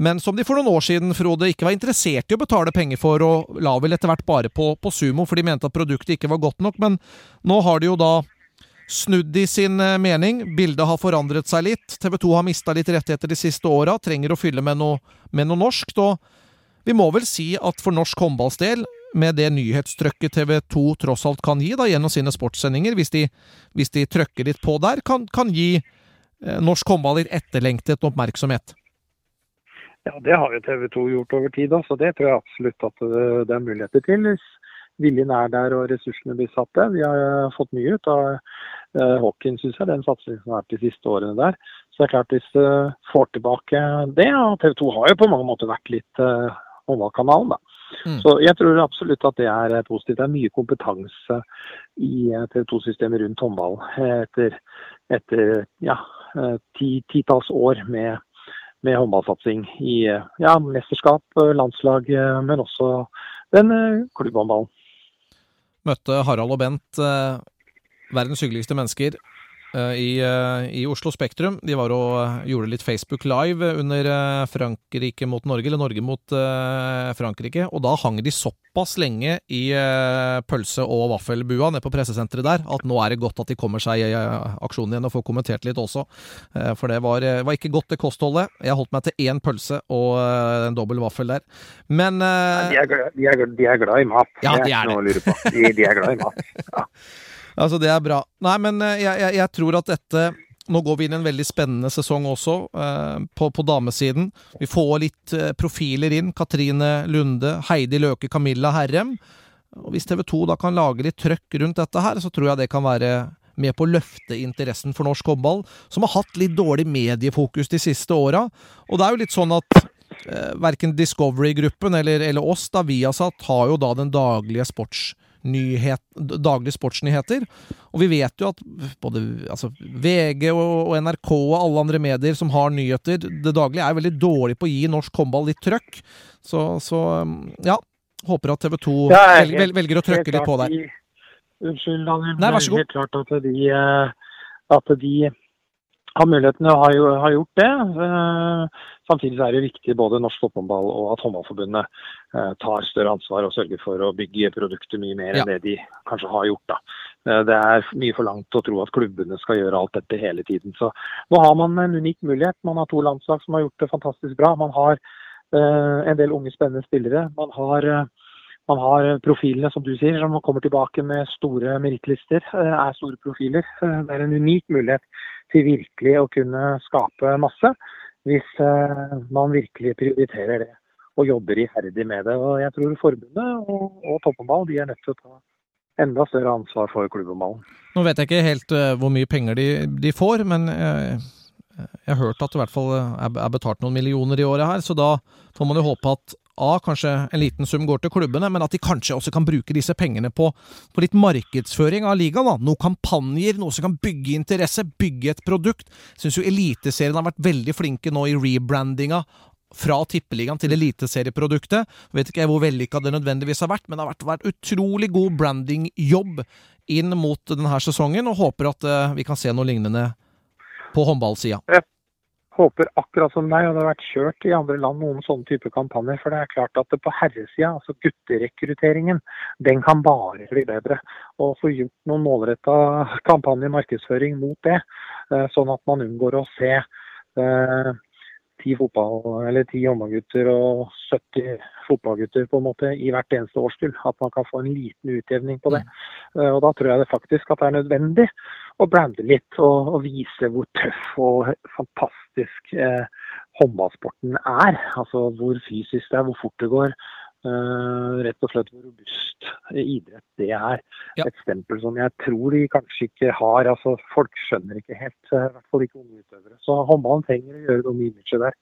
men som de for noen år siden Frode, ikke var interessert i å betale penger for, og la vel etter hvert bare på, på Sumo, for de mente at produktet ikke var godt nok. Men nå har de jo da snudd i sin eh, mening. Bildet har forandret seg litt. TV 2 har mista litt rettigheter de siste åra, trenger å fylle med noe, med noe norskt. Og vi må vel si at for norsk håndballs del, med det nyhetstrøkket TV 2 tross alt kan gi da, gjennom sine sportssendinger, hvis de, hvis de trøkker litt på der, kan, kan gi eh, norsk håndball litt etterlengtet oppmerksomhet. Ja, det har jo TV 2 gjort over tid, da, så det tror jeg absolutt at det, det er muligheter til. Hvis viljen er der og ressursene blir satt der. Vi har eh, fått mye ut av eh, hockeyen, syns jeg, den satsingen som har vært de siste årene der. Så det er klart hvis du får tilbake det, og TV 2 har jo på mange måter vært litt eh, håndballkanalen, da. Mm. Så jeg tror absolutt at det er positivt. Det er mye kompetanse i TV 2-systemet rundt håndball etter, etter ja, ti, titalls år med med håndballsatsing i ja, mesterskap, landslag, men også den klubbhåndballen. Møtte Harald og Bent, eh, verdens hyggeligste mennesker, eh, i, eh, i Oslo Spektrum. De var og eh, gjorde litt Facebook Live under eh, Frankrike mot Norge, eller Norge mot eh, Frankrike. Og da hang de såpass lenge i eh, pølse- og vaffelbua nede på pressesenteret der, at nå er det godt at de kommer seg i eh, aksjonen igjen og får kommentert litt også. Eh, for det var, eh, var ikke godt, det kostholdet. Jeg holdt meg til én pølse og eh, en dobbel vaffel der. Men ja, De er, glad, de, er, de er glad i mat. Ja, de Det er det. De, de er glad i mat. Ja. Altså, det er bra. Nei, men eh, jeg, jeg, jeg tror at dette Nå går vi inn i en veldig spennende sesong også, eh, på, på damesiden. Vi får litt eh, profiler inn. Katrine Lunde, Heidi Løke, Camilla Herrem. Og Hvis TV 2 da kan lage litt trøkk rundt dette her, så tror jeg det kan være med på å løfte interessen for norsk håndball, som har hatt litt dårlig mediefokus de siste åra. Og det er jo litt sånn at eh, verken Discovery-gruppen eller, eller oss, da Viasat, har jo da den daglige sportsnyhet, daglige sportsnyheter. Og vi vet jo at både altså, VG og, og NRK og alle andre medier som har nyheter det daglige, er veldig dårlige på å gi norsk håndball litt trøkk. Så, så ja. Håper at TV 2 Ja, jeg er velger, velger å trøkke litt på der. de- Unnskyld, Daniel. Nei, vær så Det er. Helt klart at de, eh, at de har muligheten og har, har gjort det. Samtidig er det viktig både norsk fotball og at Håndballforbundet eh, tar større ansvar og sørger for å bygge produkter mye mer Ja. enn det de kanskje har gjort. Eh, Det er mye for langt å tro at klubbene skal gjøre alt dette hele tiden. Så nå har man en unik mulighet. Man har to landslag som har gjort det fantastisk bra. Man har eh, en del unge, spennende spillere. Man har eh, man har profilene, som du sier, som kommer tilbake med store merittlister. eh, Er store profiler. Det er en unik mulighet til virkelig å kunne skape masse, hvis eh, man virkelig prioriterer det og jobber iherdig med det. Og Jeg tror forbundet og, og toppåndball de er nødt til å ta enda større ansvar for klubbomballen. Nå vet jeg ikke helt eh, hvor mye penger de, de får, men jeg, jeg har hørt at det i hvert fall eh, er betalt noen millioner i året her, så da får man jo håpe at A, kanskje en liten sum går til klubbene, men at de kanskje også kan bruke disse pengene på, på litt markedsføring av ligaen. da. Noen kampanjer, noe som kan bygge interesse, bygge et produkt. Syns jo Eliteserien har vært veldig flinke nå i rebrandinga fra Tippeligaen til Eliteserieproduktet. Vet ikke jeg hvor vellykka det nødvendigvis har vært, men det har vært, vært utrolig god brandingjobb inn mot denne sesongen, og håper at uh, vi kan se noe lignende på håndballsida. Håper akkurat som deg, og det har vært kjørt i andre land noen sånne type kampanjer. For det er klart at det på herresida, altså gutterekrutteringen, den kan bare bli bedre. Og få gjort noen målretta kampanje markedsføring mot det, eh, sånn at man unngår å se eh, ti fotball, eller ti håndballgutter og 70 fotballgutter på en måte i hvert eneste årskull. At man kan få en liten utjevning på det. Eh, Og Da tror jeg det faktisk at det er nødvendig å brande litt og, og vise hvor tøff og fantastisk eh, håndballsporten er. Altså hvor fysisk det er, hvor fort det går. Uh, rett og slett hvor robust idrett det er. Ja. Et stempel som jeg tror de kanskje ikke har. altså Folk skjønner ikke helt, eh, i hvert fall ikke unge utøvere. Så håndballen trenger å gjøre noe med imaget der.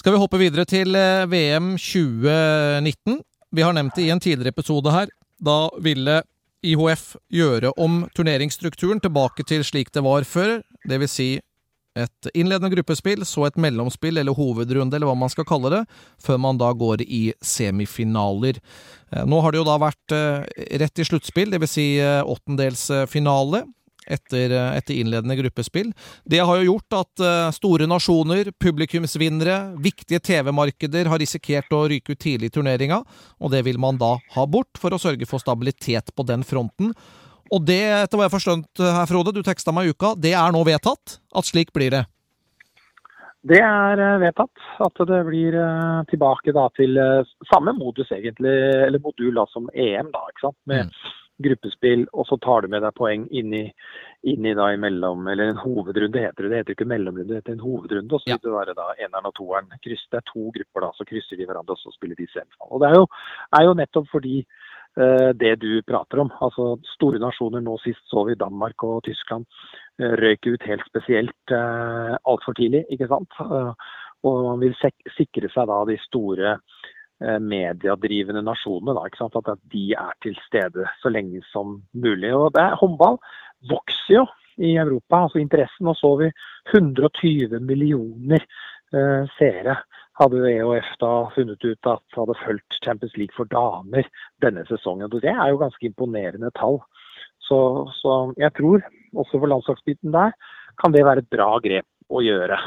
Skal vi hoppe videre til eh, VM 2019? Vi har nevnt det i en tidligere episode her. Da ville IHF gjøre om turneringsstrukturen tilbake til slik det var før. Det vil si et innledende gruppespill, så et mellomspill eller hovedrunde, eller hva man skal kalle det, før man da går i semifinaler. Eh, Nå har det jo da vært eh, rett i sluttspill, dvs. Si åttendelsfinale. Etter, eh, etter innledende gruppespill. Det har jo gjort at eh, store nasjoner, publikumsvinnere, viktige TV-markeder har risikert å ryke ut tidlig i turneringa, og det vil man da ha bort for å sørge for stabilitet på den fronten. Og det, etter hva jeg har forstått her, Frode, du teksta meg i uka, det er nå vedtatt at slik blir det. Det er eh, vedtatt at det blir eh, tilbake til eh, samme modus egentlig, eller modul da som EM, da, ikke sant? med gruppespill, og så tar du med deg poeng inn i, inn i da imellom, eller en hovedrunde heter det. Det heter ikke mellomrunde, det heter en hovedrunde. Og så Ja. vil det være da eneren og toeren. Kryss, det er to grupper da, så krysser de hverandre, og så spiller de semifinale. Og det er jo, er jo nettopp fordi uh, det du prater om. Altså store nasjoner, nå sist så vi Danmark og Tyskland uh, røyk ut helt spesielt uh, altfor tidlig, ikke sant. Uh, og man vil sikre seg da de store eh, mediedrivende nasjonene, da? At, at de er til stede så lenge som mulig. Og det er, Håndball vokser jo i Europa, altså interessen. Nå så vi 120 millioner eh, seere hadde EOF da funnet ut at hadde fulgt Champions League for damer denne sesongen. Og Det er jo ganske imponerende tall. Så, så jeg tror, også for landslagsbiten der, kan det være et bra grep å gjøre.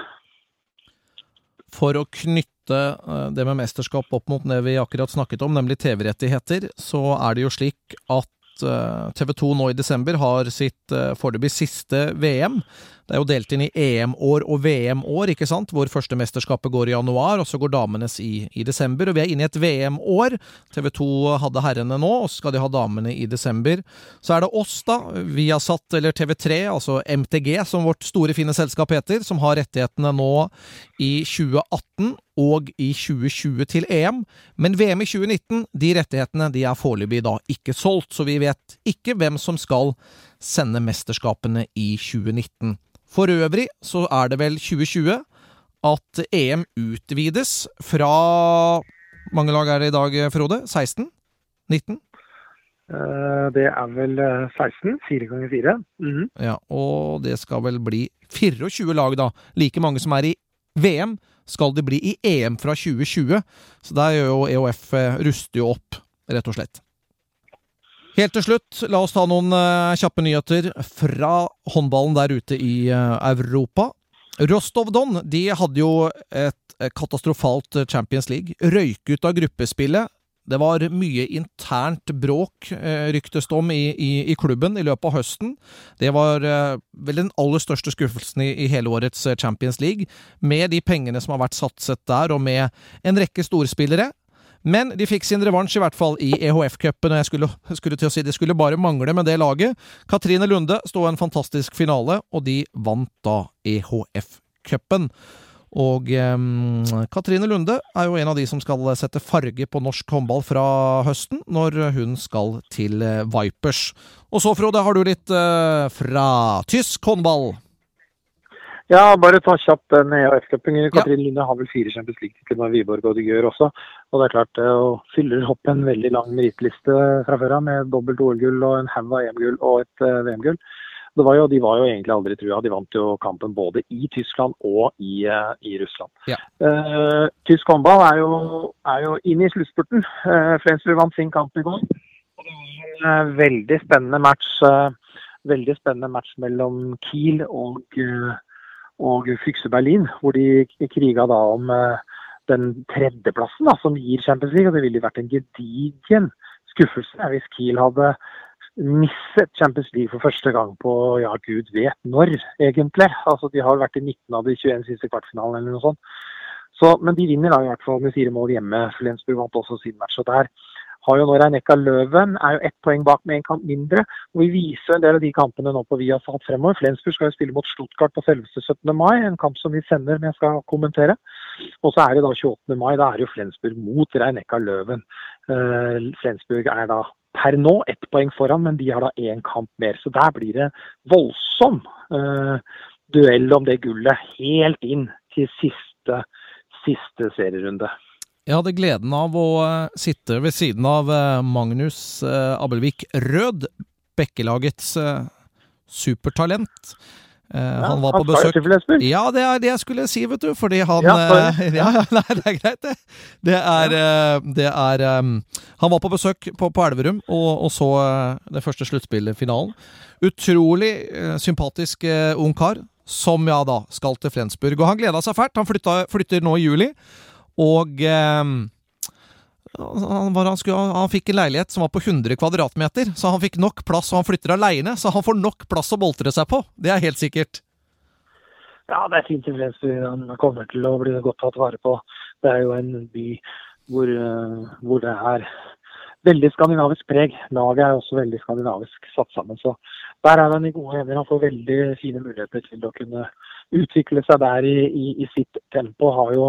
For å knytte eh, det med mesterskap opp mot det vi akkurat snakket om, nemlig TV-rettigheter, så er det jo slik at TV 2 nå i desember har sitt uh, foreløpig siste VM. Det er jo delt inn i EM-år og VM-år, ikke sant, hvor første mesterskapet går i januar, og så går damenes i, i desember. Og vi er inne i et VM-år. TV 2 hadde herrene nå, og så skal de ha damene i desember. Så er det oss, da, Viasat eller TV3, altså MTG, som vårt store, fine selskap heter, som har rettighetene nå i 2018 og i 2020 til EM. Men VM i 2019, de rettighetene de er foreløpig da ikke solgt, så vi vet ikke hvem som skal sende mesterskapene i 2019. For øvrig så er det vel 2020 at EM utvides fra mange lag er det i dag, Frode? 16? 19? Eh, Det er vel eh, 16, Fire ganger 4. Mhm. Ja, og det skal vel bli 24 lag, da. Like mange som er i VM, skal de bli i EM fra 2020. Så der gjør jo EOF ruster jo opp, rett og slett. Helt til slutt, la oss ta noen uh, kjappe nyheter fra håndballen der ute i uh, Europa. Rostov Don de hadde jo et katastrofalt Champions League. Røyk ut av gruppespillet. Det var mye internt bråk, ryktes det om, i, i, i, klubben i løpet av høsten. Det var vel den aller største skuffelsen i, i, hele årets Champions League. Med de pengene som har vært satset der, og med en rekke storspillere. Men de fikk sin revansj, i hvert fall i EHF-cupen. Og jeg skulle, skulle, til å si det skulle bare mangle med det laget. Katrine Lunde sto en fantastisk finale, og de vant da EHF-cupen. Og eh, Katrine Lunde er jo en av de som skal sette farge på norsk håndball fra høsten, når hun skal til eh, Vipers. Og så, Frode, har du litt eh, fra tysk håndball? Ja, bare ta kjapt den EAF-cupen. Katrin ja. Lunde har vel fire Champions League-titler med Wiborg og de gjør også. Og det er klart det fyller opp en veldig lang merittliste fra før av med dobbelt OL-gull og en haug av EM-gull og et uh, VM-gull. De var jo egentlig aldri trua. De vant jo kampen både i Tyskland og i, uh, i Russland. Ja. Uh, tysk håndball er jo, er jo inne i sluttspurten. Uh, Flensburg vant sin kamp i går. Og det var en veldig spennende match. veldig spennende match mellom Kiel og uh, og Fykse Berlin, hvor de kriga da om eh, den tredjeplassen da, som gir Champions League. og Det ville vært en gedigen skuffelse hvis Kiel hadde misset Champions League for første gang på ja, gud vet når, egentlig. Altså, De har vært i 19 av de 21 siste kvartfinalene eller noe sånt. Så, men de vinner da i hvert fall med fire mål hjemme. Flensburg vant også sin match. og der har jo nå Reineca Løven, er jo ett poeng bak med én kamp mindre. og Vi viser en del av de kampene nå på Viasat fremover. Flensburg skal jo spille mot Stuttgart på selveste 17. mai, en kamp som vi sender, men jeg skal kommentere. Og så er det da 28. mai, da er det jo Flensburg mot Reineca Løven. Uh, Flensburg er da per nå ett poeng foran, men de har da én kamp mer. Så der blir det voldsom uh, duell om det gullet helt inn til siste, siste serierunde. Jeg hadde gleden av å eh, sitte ved siden av eh, Magnus eh, Abelvik Rød, Bekkelagets supertalent. Ja, han var på besøk Ja, det er det jeg skulle si, vet du. Fordi han Ja, ja nei, det er greit, det. Det er, det er Han var på besøk på, på Elverum og, og, så det første sluttspillfinalen. Utrolig sympatisk ung kar, som ja da skal til Flensburg. Og han gleda seg fælt. Han flytta, flytter nå i juli. Og eh, han, han, skulle, han, fikk en leilighet som var på 100 kvadratmeter, så han fikk nok plass, og han flytter aleine, så han får nok plass å boltre seg på. Det er helt sikkert. Ja, det er fint tilfreds. Han kommer til å bli godt tatt vare på. Det er jo en by hvor, eh, hvor det er veldig skandinavisk preg. Laget er også veldig skandinavisk satt sammen. Så der er han i gode hender. Han får veldig fine muligheter til å kunne utvikle seg der i, i, i sitt tempo. Har jo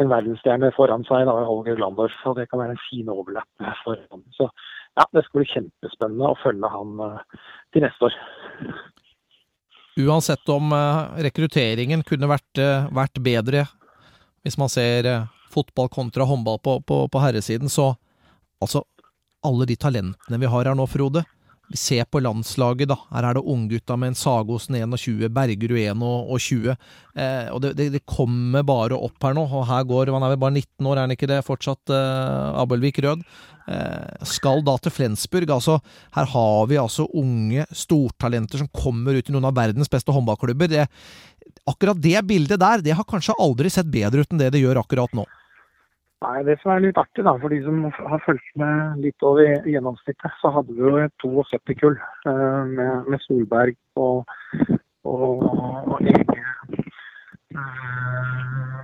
en verdensstjerne foran seg, da, Holger Glandorf. Og det kan være en fin overlapp for ham. Så ja, det skal bli kjempespennende å følge han uh, til neste år. Uansett om uh, rekrutteringen kunne vært, uh, vært, bedre, hvis man ser fotball kontra håndball på, på, på herresiden, så altså alle de talentene vi har her nå, Frode. Ser på landslaget, da. Her er det unggutta med en Sagosen 21, Bergerud 21. Eh, og det, det, det, kommer bare opp her nå. Og her går Han er vel bare 19 år, er han ikke det fortsatt, eh, Abelvik Rød? Eh, skal da til Flensburg. Altså, her har vi altså unge stortalenter som kommer ut i noen av verdens beste håndballklubber. Det, akkurat det bildet der, det har kanskje aldri sett bedre ut enn det det gjør akkurat nå. Nei, Det som er litt artig da, for de som har fulgt med litt over gjennomsnittet, så hadde vi jo et 72-kull uh, med, med, Solberg og, og, og Ege uh,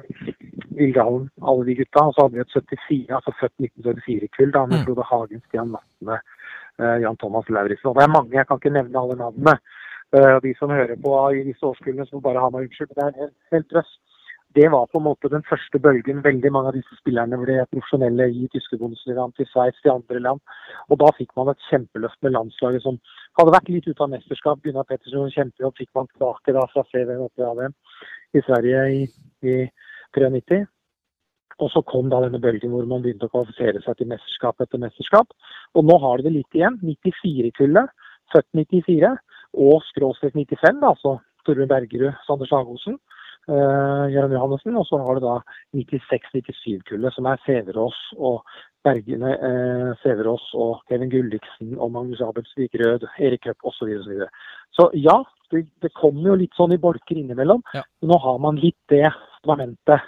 Vildalen, alle de gutta. Og så hadde vi et 74, altså født 1974-kull da, med mm. Frode Hagen, Stian Vatne, uh, Jan Thomas Lauritzen. Det er mange, jeg kan ikke nevne alle navnene. Uh, de som hører på i disse årskullene som bare har meg unnskyld. Det er en helt, helt trøst det var på en måte den første bølgen. Veldig mange av disse spillerne ble profesjonelle i tyske bondesligaen, til Sveits, til andre land. Og da fikk man et kjempeløft med landslaget som hadde vært litt ute av mesterskap. Gunnar Pettersen kjempejobb fikk man tilbake da fra CV og AVM i Sverige i, i 93. Og så kom da denne bølgen hvor man begynte å kvalifisere seg til mesterskap etter mesterskap. Og nå har de det litt igjen. 94-kullet, født 94, og skråstrek 95, altså Torbjørn Bergerud, Sander Sagosen. Uh, Jørgen Johannessen. Og så har du da 96-97-kullet, som er Sæverås og Bergene, eh, Sæverås og Kevin Gulliksen og Magnus Abelsvik Rød, Erik Høpp osv. Så, videre, så, så ja, det, det, kommer jo litt sånn i bolker innimellom. Ja. Nå har man litt det fundamentet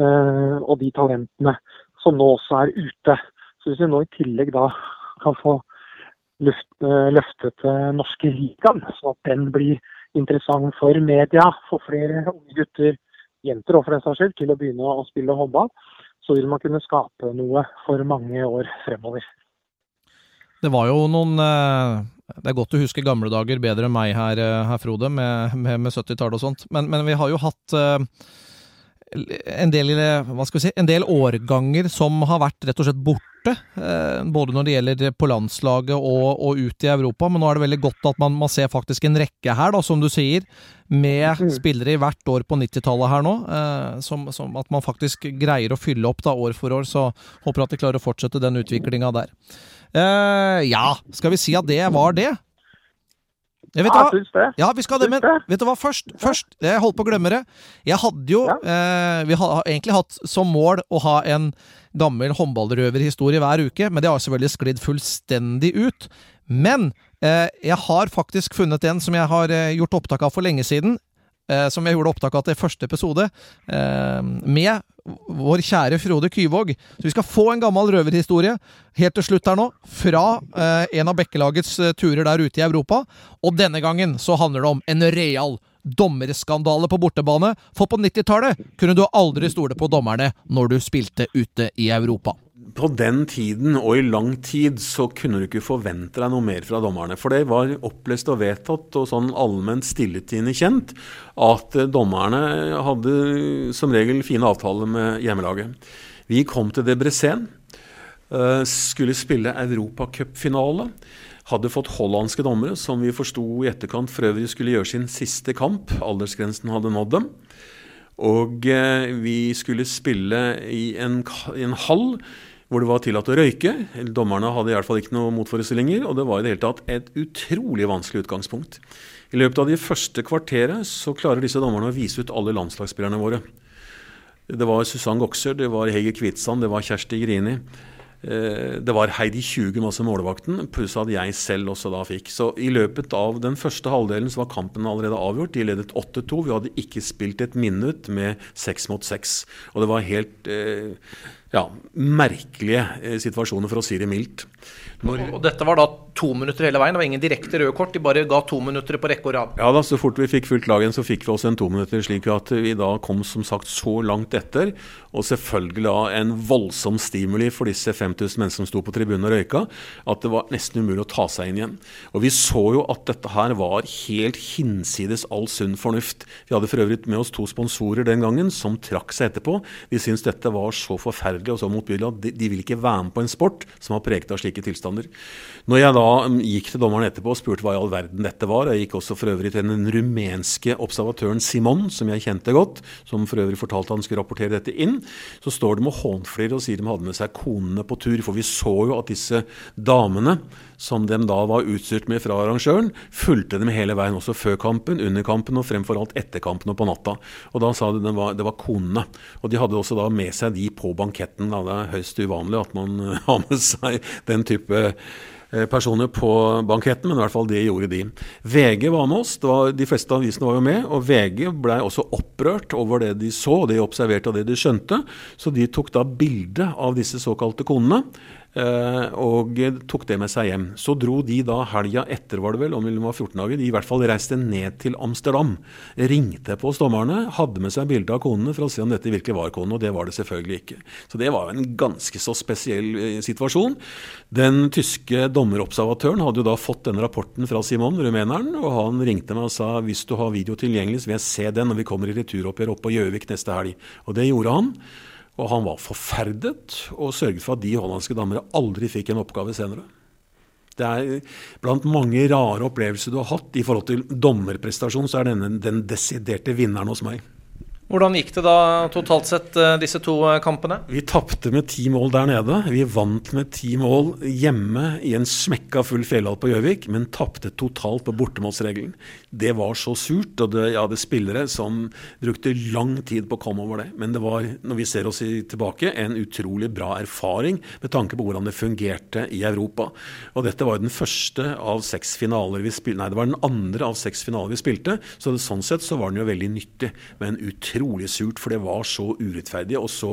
eh, og de talentene som nå også er ute. Så hvis vi nå i tillegg da kan få løft, løftet norske ligaen, sånn at den blir interessant for media, for flere unge gutter, jenter og for den saks skyld, til å begynne å spille håndball, så vil man kunne skape noe for mange år fremover. Det var jo noen eh, Det er godt å huske gamle dager bedre enn meg her, eh, her Frode, med, med, med 70-tallet og sånt. Men, men, vi har jo hatt eh, en del, hva skal vi si, en del årganger som har vært rett og slett borte. Eh, både når det gjelder på landslaget og, og ut i Europa. Men nå er det veldig godt at man, man ser faktisk en rekke her, da, som du sier. Med mm. spillere i hvert år på 90-tallet her nå. Eh, som, som, at man faktisk greier å fylle opp da år for år. Så håper at de klarer å fortsette den utviklinga der. Eh, ja, skal vi si at det var det? Jeg vet ja, syns det. Ja, vi skal det, men vet du hva, først, først Jeg holdt på å glemme det. Jeg hadde jo ja. eh, Vi har egentlig hatt som mål å ha en gammel håndballrøverhistorie hver uke, men det har selvfølgelig sklidd fullstendig ut. Men eh, jeg har faktisk funnet en som jeg har eh, gjort opptak av for lenge siden. Eh, som jeg gjorde opptak av til første episode, eh, med vår kjære Frode Kyvåg. Så vi skal få en gammel røverhistorie helt til slutt her nå, fra eh, en av Bekkelagets eh, turer der ute i Europa. Og denne gangen så handler det om en real dommerskandale på bortebane, for på 90-tallet kunne du aldri stole på dommerne når du spilte ute i Europa. På den tiden og i lang tid så kunne du ikke forvente deg noe mer fra dommerne. For det var opplest og vedtatt og sånn allment stilletiende kjent at dommerne hadde som regel fine avtaler med hjemmelaget. Vi kom til Debrecen, eh, skulle spille europacupfinale. Hadde fått hollandske dommere, som vi forsto i etterkant for øvrig skulle gjøre sin siste kamp. Aldersgrensen hadde nådd dem. Og eh, vi skulle spille i en, en, hall hvor det var tillatt å røyke. Dommerne hadde i hvert fall ikke noen motforestillinger, og det var i det hele tatt et utrolig vanskelig utgangspunkt. I løpet av de første kvarteret så klarer disse dommerne å vise ut alle landslagsspillerne våre. Det var Susann Gokser, det var Hege Kvitsand, det var Kjersti Grini. Eh, det var Heidi Tjuge masse målvakten, pluss at jeg selv også da fikk. Så i løpet av den første halvdelen så var kampen allerede avgjort. De ledet 8-2. Vi hadde ikke spilt et minutt med seks mot seks. Og det var helt eh, ja, merkelige eh, situasjoner, for å si det mildt. Når, og dette var da to minutter hele veien? Det var ingen direkte røde kort? De bare ga to minutter på rekke og rad? Ja da, så fort vi fikk fulgt lagen, så fikk vi også en to minutter, slik at vi da kom som sagt så langt etter. Og selvfølgelig da en voldsom stimuli for disse 5000 menneskene som sto på tribunen og røyka, at det var nesten umulig å ta seg inn igjen. Og vi så jo at dette her var helt hinsides all sunn fornuft. Vi hadde for øvrig med oss to sponsorer den gangen som trakk seg etterpå. De syntes dette var så forferdelig og så motbydelig at de, de vil ikke være med på en sport som har preget av slike tilstander. Når jeg da mm, gikk til dommeren etterpå og spurte hva i all verden dette var, jeg gikk også for øvrig til den rumenske observatøren Simon, som jeg kjente godt, som for øvrig fortalte han skulle rapportere dette inn, så står de og hånflirer og sier de hadde med seg konene på tur. For vi så jo at disse damene, som de da var utstyrt med fra arrangøren, fulgte dem hele veien, også før kampen, under kampen og fremfor alt etter kampen og på natta. Og da sa de det var, det var konene. Og de hadde også da med seg de på banketten. Da. Det er høyst uvanlig at man har med seg den type Eh, personer på banketten, men i hvert fall det gjorde de. VG var med oss, var, de fleste avisene var jo med, og VG blei også opprørt over det de så, det de observerte og det de skjønte. Så de tok da bilde av disse såkalte konene. Eh, og tok det med seg hjem. Så dro de da helga etter, var det vel, om det var 14 dager, de i hvert fall reiste ned til Amsterdam. Ringte på dommerne, hadde med seg bilde av konene for å se om dette virkelig var konene, og det var det selvfølgelig ikke. Så det var en ganske så spesiell eh, situasjon. Den tyske dommerobservatøren hadde jo da fått denne rapporten fra Simon, rumeneren, og han ringte meg og sa hvis du har video tilgjengelig, så vil jeg se den når vi kommer i returoppgjør opp på Gjøvik neste helg. Og det gjorde han. Og han var forferdet og sørget for at de hollandske damene aldri fikk en oppgave senere. Det er Blant mange rare opplevelser du har hatt i forhold til dommerprestasjon, så er denne den desiderte vinneren hos meg. Hvordan gikk det da totalt sett, eh, disse to eh, kampene? Vi tapte med ti mål der nede. Vi vant med ti mål hjemme i en smekka full fjellhall på Gjøvik, men tapte totalt på bortemålsregelen. Det var så surt, og det, jeg hadde spillere som brukte lang tid på å komme over det. Men det var, når vi ser oss tilbake, en utrolig bra erfaring med tanke på hvordan det fungerte i Europa. Og dette var den første av seks finaler vi spilte Nei, det var den andre av seks finaler vi spilte, så det, sånn sett så var den jo veldig nyttig. Men utrolig utrolig surt, for det var så urettferdig og så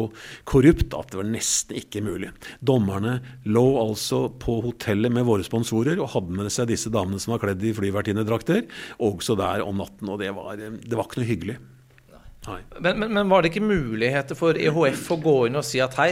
korrupt at det var nesten ikke mulig. Dommerne lå altså på hotellet med våre sponsorer og hadde med seg disse damene som var kledd i flyvertinnedrakter, også der om natten. Og det var, det var ikke noe hyggelig. Men, men, men, var det ikke muligheter for EHF å gå inn og si at hei,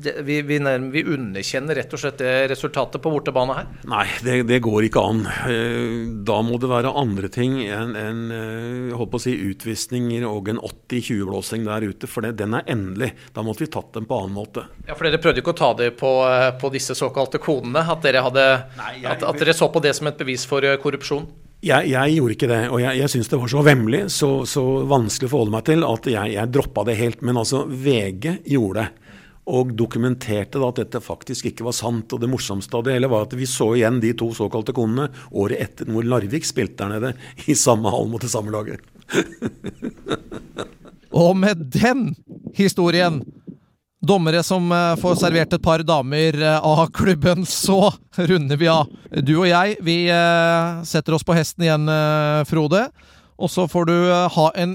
vi, vi, vi, underkjenner rett og slett det resultatet på bortebane her? Nei, det, det, går ikke an. Eh, da må det være andre ting enn en, eh, holdt på å si, utvisninger og en 80-20-blåsing der ute. For det, den er endelig. Da måtte vi tatt den på annen måte. Ja, For dere prøvde ikke å ta det på, eh, på disse såkalte kodene? At dere, hadde, Nei, jeg, at, at dere så på det som et bevis for korrupsjon? Jeg, jeg, gjorde ikke det, og jeg, jeg syns det var så vemmelig, så, så, vanskelig å forholde meg til, at jeg, jeg droppa det helt. Men altså, VG gjorde det og dokumenterte da at dette faktisk ikke var sant. Og det morsomste av det hele var at vi så igjen de to såkalte konene året etter hvor Larvik spilte der nede, i samme hall mot det samme laget. og med den historien Dommere som eh, får servert et par damer eh, av klubben, så runder vi av. Du og jeg, vi eh, setter oss på hesten igjen, Frode. Og så får du ha en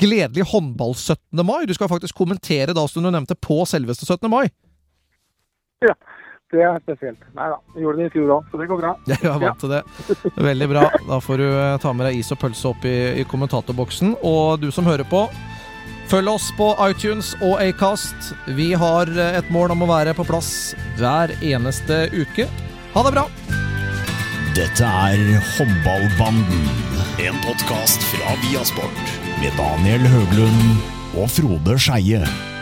gledelig håndball-17. mai. Du skal faktisk kommentere da, som du nevnte, på selveste 17. mai. Ja, det er spesielt. Nei da, vi gjorde det i fjor òg, så det går bra. Jeg er vant til det. Veldig bra. Da får du eh, ta med deg is og pølse opp i, i kommentatorboksen. Og du som hører på, følg oss på iTunes og Acast. Vi har eh, et mål om å være på plass hver eneste uke. Ha det bra! Dette er Håndballbanden, en podkast fra Viasport med Daniel Høglund og Frode Skeie.